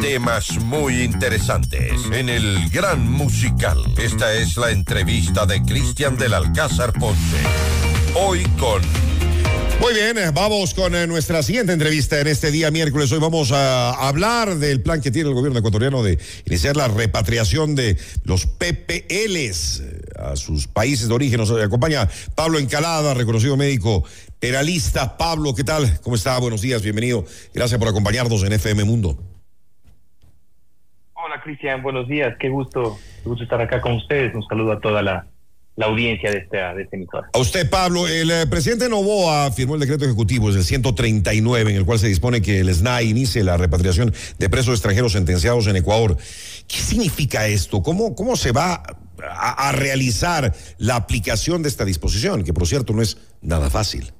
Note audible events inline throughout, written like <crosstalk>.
temas muy interesantes en el Gran Musical. Esta es la entrevista de Cristian del Alcázar Ponce. Hoy con muy bien, eh, vamos con eh, nuestra siguiente entrevista en este día miércoles. Hoy vamos a hablar del plan que tiene el gobierno ecuatoriano de iniciar la repatriación de los PPLs eh, a sus países de origen. Nos acompaña Pablo Encalada, reconocido médico peralista. Pablo, ¿qué tal? ¿Cómo está? Buenos días, bienvenido. Gracias por acompañarnos en FM Mundo. Hola, Cristian, buenos días. Qué gusto, qué gusto estar acá con ustedes. Un saludo a toda la la audiencia de este, de este emisor. A usted, Pablo, el eh, presidente Novoa firmó el decreto ejecutivo, es el 139, en el cual se dispone que el SNAI inicie la repatriación de presos extranjeros sentenciados en Ecuador. ¿Qué significa esto? ¿Cómo, cómo se va a, a realizar la aplicación de esta disposición? Que, por cierto, no es nada fácil.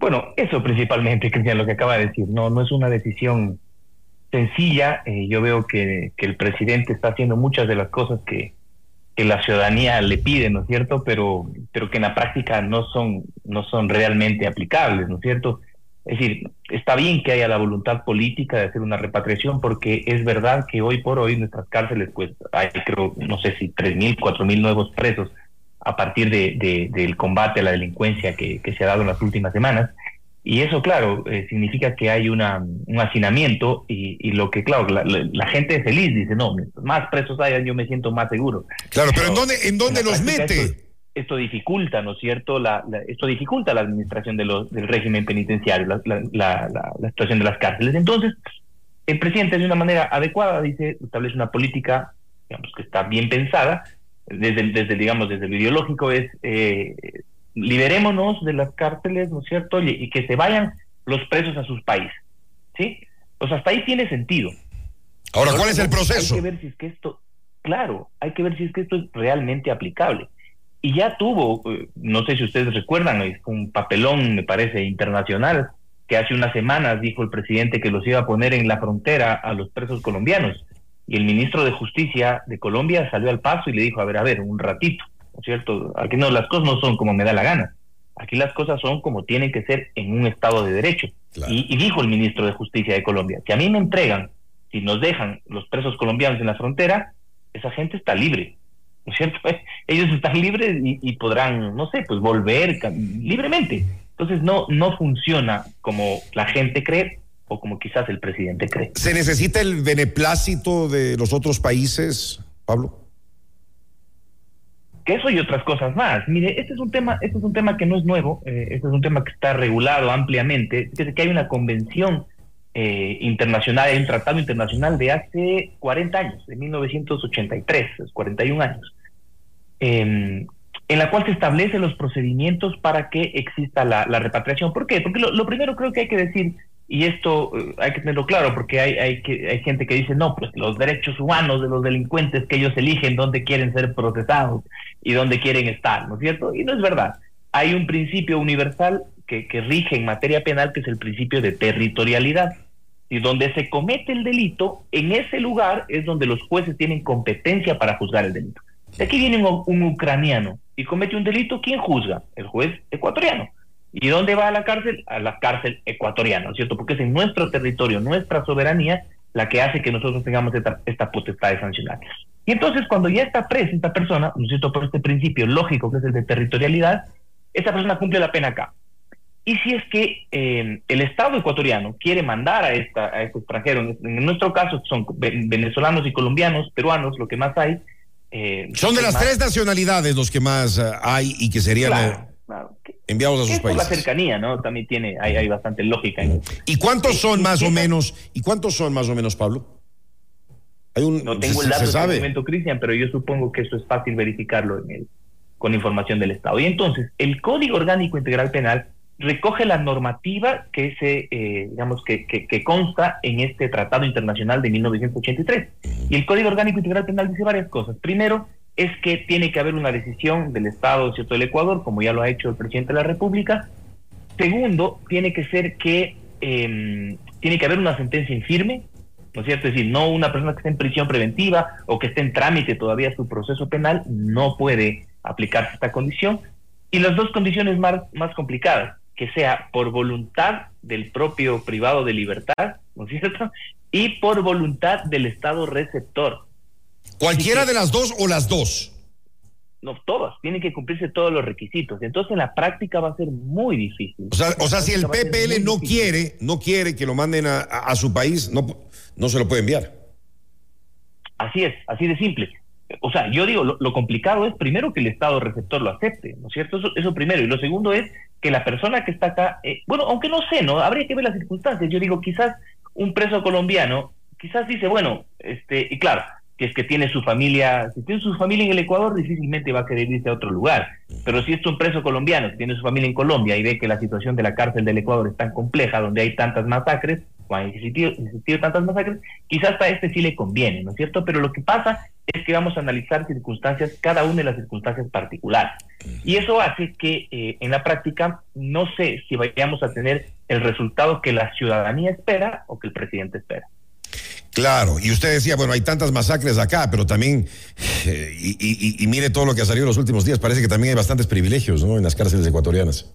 Bueno, eso principalmente, Cristian, lo que acaba de decir. No, no es una decisión sencilla. Eh, yo veo que, el presidente está haciendo muchas de las cosas que que la ciudadanía le pide, ¿no es cierto? Pero, pero que en la práctica no son, no son realmente aplicables, ¿no es cierto? Es decir, está bien que haya la voluntad política de hacer una repatriación, porque es verdad que hoy por hoy nuestras cárceles, pues hay creo, no sé si tres mil, cuatro mil nuevos presos a partir de, del combate a la delincuencia que, que se ha dado en las últimas semanas. Y eso, claro, eh, significa que hay una, un hacinamiento y, lo que, claro, la, gente es feliz, dice, no, más presos hay, yo me siento más seguro. Claro, pero, ¿en dónde, en dónde los mete? Esto, dificulta, ¿no es cierto? La, esto dificulta la administración de los, del régimen penitenciario, la, situación de las cárceles. Entonces, el presidente de una manera adecuada dice, establece una política, digamos, que está bien pensada, desde, desde digamos, desde lo ideológico es... Eh, liberémonos de las cárceles, ¿no es cierto? Y, que se vayan los presos a sus países, ¿sí? Pues hasta ahí tiene sentido. Ahora, ¿cuál es el proceso? Hay que ver si es que esto, claro, hay que ver si es que esto es realmente aplicable. Y ya tuvo, eh, no sé si ustedes recuerdan, un papelón, me parece, internacional, que hace unas semanas dijo el presidente que los iba a poner en la frontera a los presos colombianos. Y el ministro de Justicia de Colombia salió al paso y le dijo, a ver, a ver, un ratito ¿no es cierto? Aquí no, las cosas no son como me da la gana. Aquí las cosas son como tienen que ser en un Estado de Derecho. Y, dijo el ministro de Justicia de Colombia, que a mí me entregan, si nos dejan los presos colombianos en la frontera, esa gente está libre. ¿No es cierto? <laughs> Ellos están libres y, podrán, no sé, pues volver libremente. Entonces no, no funciona como la gente cree o como quizás el presidente cree. ¿Se necesita el beneplácito de los otros países, Pablo? Que eso y otras cosas más. Mire, este es un tema, este es un tema que no es nuevo, eh, este es un tema que está regulado ampliamente, que hay una convención eh, internacional, hay un tratado internacional de hace 40 años, de 1983, es 41 años, em, en la cual se establecen los procedimientos para que exista la, repatriación. ¿Por qué? Porque lo primero creo que hay que decir y esto eh, hay que tenerlo claro porque hay, hay, que, hay gente que dice, no, pues los derechos humanos de los delincuentes que ellos eligen dónde quieren ser procesados y dónde quieren estar, ¿no es cierto? Y no es verdad. Hay un principio universal que, que rige en materia penal que es el principio de territorialidad. Y donde se comete el delito, en ese lugar es donde los jueces tienen competencia para juzgar el delito. Si aquí viene un ucraniano y comete un delito, ¿quién juzga? El juez ecuatoriano. ¿Y dónde va a la cárcel? A la cárcel ecuatoriana, ¿no es cierto? Porque es en nuestro territorio, nuestra soberanía, la que hace que nosotros tengamos esta, potestad de sancionar. Y entonces, cuando ya está presa esta persona, ¿no es cierto? Por este principio lógico que es el de territorialidad, esta persona cumple la pena acá. Y si es que eh, el Estado ecuatoriano quiere mandar a, esta, a este extranjero, en nuestro caso son venezolanos y colombianos, peruanos, lo que más hay. Eh, son de las tres nacionalidades los que más eh, hay y que serían enviados a sus países. la cercanía, ¿no? También tiene, hay, hay bastante lógica. En, ¿Y cuántos son más o menos? ¿Y cuántos son más o menos, Pablo? Hay un, no tengo el dato en este momento, Cristian, pero yo supongo que eso es fácil verificarlo en el, con información del Estado. Y entonces, el Código Orgánico Integral Penal recoge la normativa que se, eh, digamos, que, que, que, consta en este Tratado Internacional de 1983. Y el Código Orgánico Integral Penal dice varias cosas. Primero, es que tiene que haber una decisión del Estado del Ecuador, como ya lo ha hecho el presidente de la República. Segundo, tiene que ser que em, tiene que haber una sentencia infirme, ¿no es cierto? Es decir, no una persona que esté en prisión preventiva o que esté en trámite todavía su proceso penal, no puede aplicarse esta condición. Y las dos condiciones más, más complicadas, que sea por voluntad del propio privado de libertad, ¿no es cierto? y por voluntad del Estado receptor. ¿Cualquiera de las dos o las dos? No, todas, tienen que cumplirse todos los requisitos. Entonces en la práctica va a ser muy difícil. O sea, o sea si el PPL no quiere, no quiere que lo manden a, a, su país, no, no se lo puede enviar. Así es, así de simple. O sea, yo digo, lo, complicado es primero que el Estado receptor lo acepte, ¿no es cierto? Eso, eso primero. Y lo segundo es que la persona que está acá, eh, bueno, aunque no sé, ¿no? Habría que ver las circunstancias. Yo digo, quizás un preso colombiano, quizás dice, bueno, este, y claro, que es que tiene su familia, si tiene su familia en el Ecuador, difícilmente va a querer irse a otro lugar. Pero si es un preso colombiano que tiene su familia en Colombia y ve que la situación de la cárcel del Ecuador es tan compleja, donde hay tantas masacres, o han existido, existido tantas masacres, quizás a este sí le conviene, ¿no es cierto? Pero lo que pasa es que vamos a analizar circunstancias, cada una de las circunstancias particulares. Y eso hace que eh, en la práctica no sé si vayamos a tener el resultado que la ciudadanía espera o que el presidente espera. Claro, y usted decía, bueno, hay tantas masacres acá, pero también, eh, y, mire todo lo que ha salido en los últimos días, parece que también hay bastantes privilegios, ¿no? En las cárceles ecuatorianas.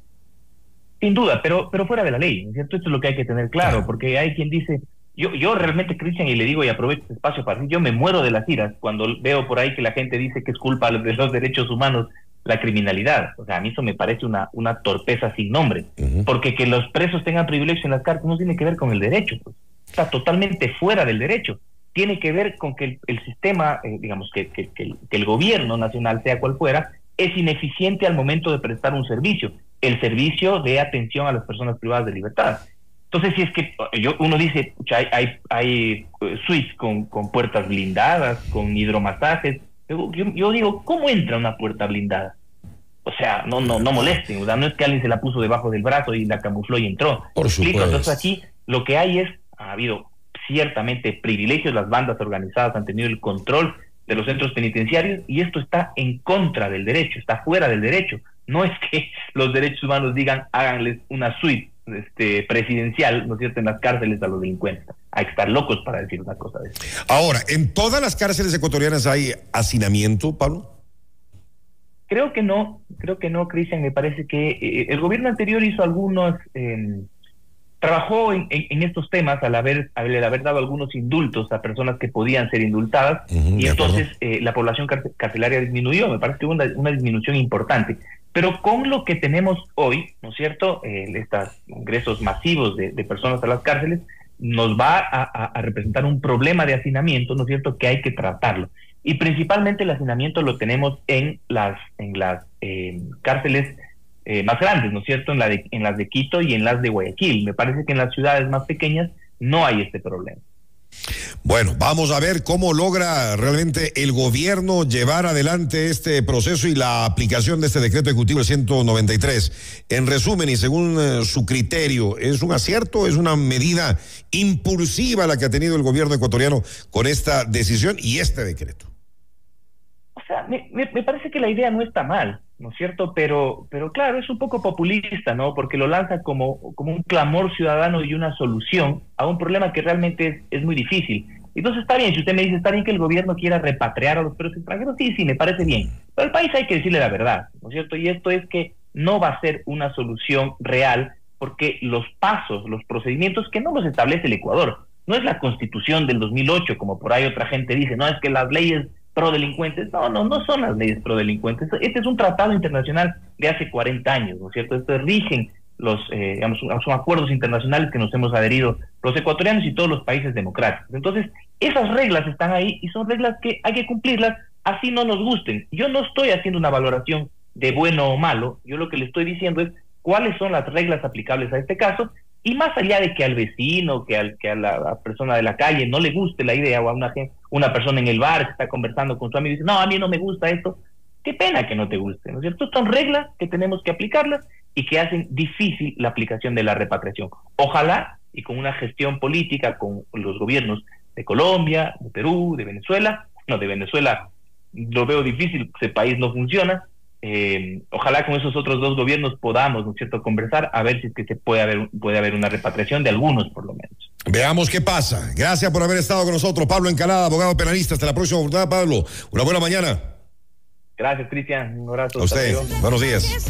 Sin duda, pero, pero fuera de la ley, ¿no es cierto? Esto es lo que hay que tener claro, porque hay quien dice, yo, yo realmente, Cristian, y le digo y aprovecho este espacio para decir, yo me muero de las iras cuando veo por ahí que la gente dice que es culpa de los derechos humanos la criminalidad. O sea, a mí eso me parece una, una torpeza sin nombre, porque que los presos tengan privilegios en las cárceles no tiene que ver con el derecho. Pues está totalmente fuera del derecho. Tiene que ver con que el, sistema, eh, digamos, que, que, el gobierno nacional, sea cual fuera, es ineficiente al momento de prestar un servicio, el servicio de atención a las personas privadas de libertad. Entonces, si es que yo, uno dice, hay, hay, hay eh, suites con, con, puertas blindadas, con hidromasajes, yo, yo, digo, ¿cómo entra una puerta blindada? O sea, no, no, no molesten, o sea, no es que alguien se la puso debajo del brazo y la camufló y entró. Por supuesto. Entonces aquí lo que hay es ha habido ciertamente privilegios, las bandas organizadas han tenido el control de los centros penitenciarios y esto está en contra del derecho, está fuera del derecho. No es que <laughs> los derechos humanos digan háganles una suite este, presidencial, ¿no es cierto?, en las cárceles a los delincuentes. Hay que estar locos para decir una cosa de eso. Ahora, ¿en todas las cárceles ecuatorianas hay hacinamiento, Pablo? Creo que no, creo que no, Cristian. Me parece que eh, el gobierno anterior hizo algunos... Eh, trabajó en, estos temas al haber, al haber dado algunos indultos a personas que podían ser indultadas y entonces eh, la población carcelaria disminuyó, me parece que hubo una, disminución importante. Pero con lo que tenemos hoy, ¿no es cierto?, eh, estos ingresos masivos de, personas a las cárceles, nos va a, representar un problema de hacinamiento, ¿no es cierto?, que hay que tratarlo. Y principalmente el hacinamiento lo tenemos en las, en las eh, cárceles eh, más grandes, ¿no es cierto?, en, la de, en las de Quito y en las de Guayaquil. Me parece que en las ciudades más pequeñas no hay este problema. Bueno, vamos a ver cómo logra realmente el gobierno llevar adelante este proceso y la aplicación de este decreto ejecutivo 193. En resumen y según eh, su criterio, ¿es un acierto? ¿Es una medida impulsiva la que ha tenido el gobierno ecuatoriano con esta decisión y este decreto? Sea, me, me parece que la idea no está mal. ¿no es cierto? Pero, pero claro, es un poco populista, ¿no? Porque lo lanza como, como un clamor ciudadano y una solución a un problema que realmente es, es, muy difícil. Entonces está bien, si usted me dice, está bien que el gobierno quiera repatriar a los presos extranjeros, sí, sí, me parece bien. Pero al país hay que decirle la verdad, ¿no es cierto? Y esto es que no va a ser una solución real porque los pasos, los procedimientos que no los establece el Ecuador, no es la constitución del 2008, como por ahí otra gente dice, no, es que las leyes prodelincuentes. No, no, no son las leyes prodelincuentes. Este es un tratado internacional de hace 40 años, ¿no es cierto? Esto rigen los, eh, digamos, son acuerdos internacionales que nos hemos adherido los ecuatorianos y todos los países democráticos. Entonces, esas reglas están ahí y son reglas que hay que cumplirlas, así no nos gusten. Yo no estoy haciendo una valoración de bueno o malo, yo lo que le estoy diciendo es cuáles son las reglas aplicables a este caso y más allá de que al vecino, que, al, que a la, persona de la calle no le guste la idea, o a una, una persona en el bar que está conversando con su amigo y dice, no, a mí no me gusta esto, qué pena que no te guste, ¿no es cierto? Son reglas que tenemos que aplicarlas y que hacen difícil la aplicación de la repatriación. Ojalá, y con una gestión política con los gobiernos de Colombia, de Perú, de Venezuela, no, de Venezuela lo veo difícil, ese país no funciona, eh, ojalá con esos otros dos gobiernos podamos, ¿no es cierto?, conversar a ver si es que se puede haber, puede haber una repatriación de algunos, por lo menos. Veamos qué pasa. Gracias por haber estado con nosotros, Pablo Encalada, abogado penalista. Hasta la próxima oportunidad, Pablo. Una buena mañana. Gracias, Cristian. Un abrazo. A usted. Buenos días.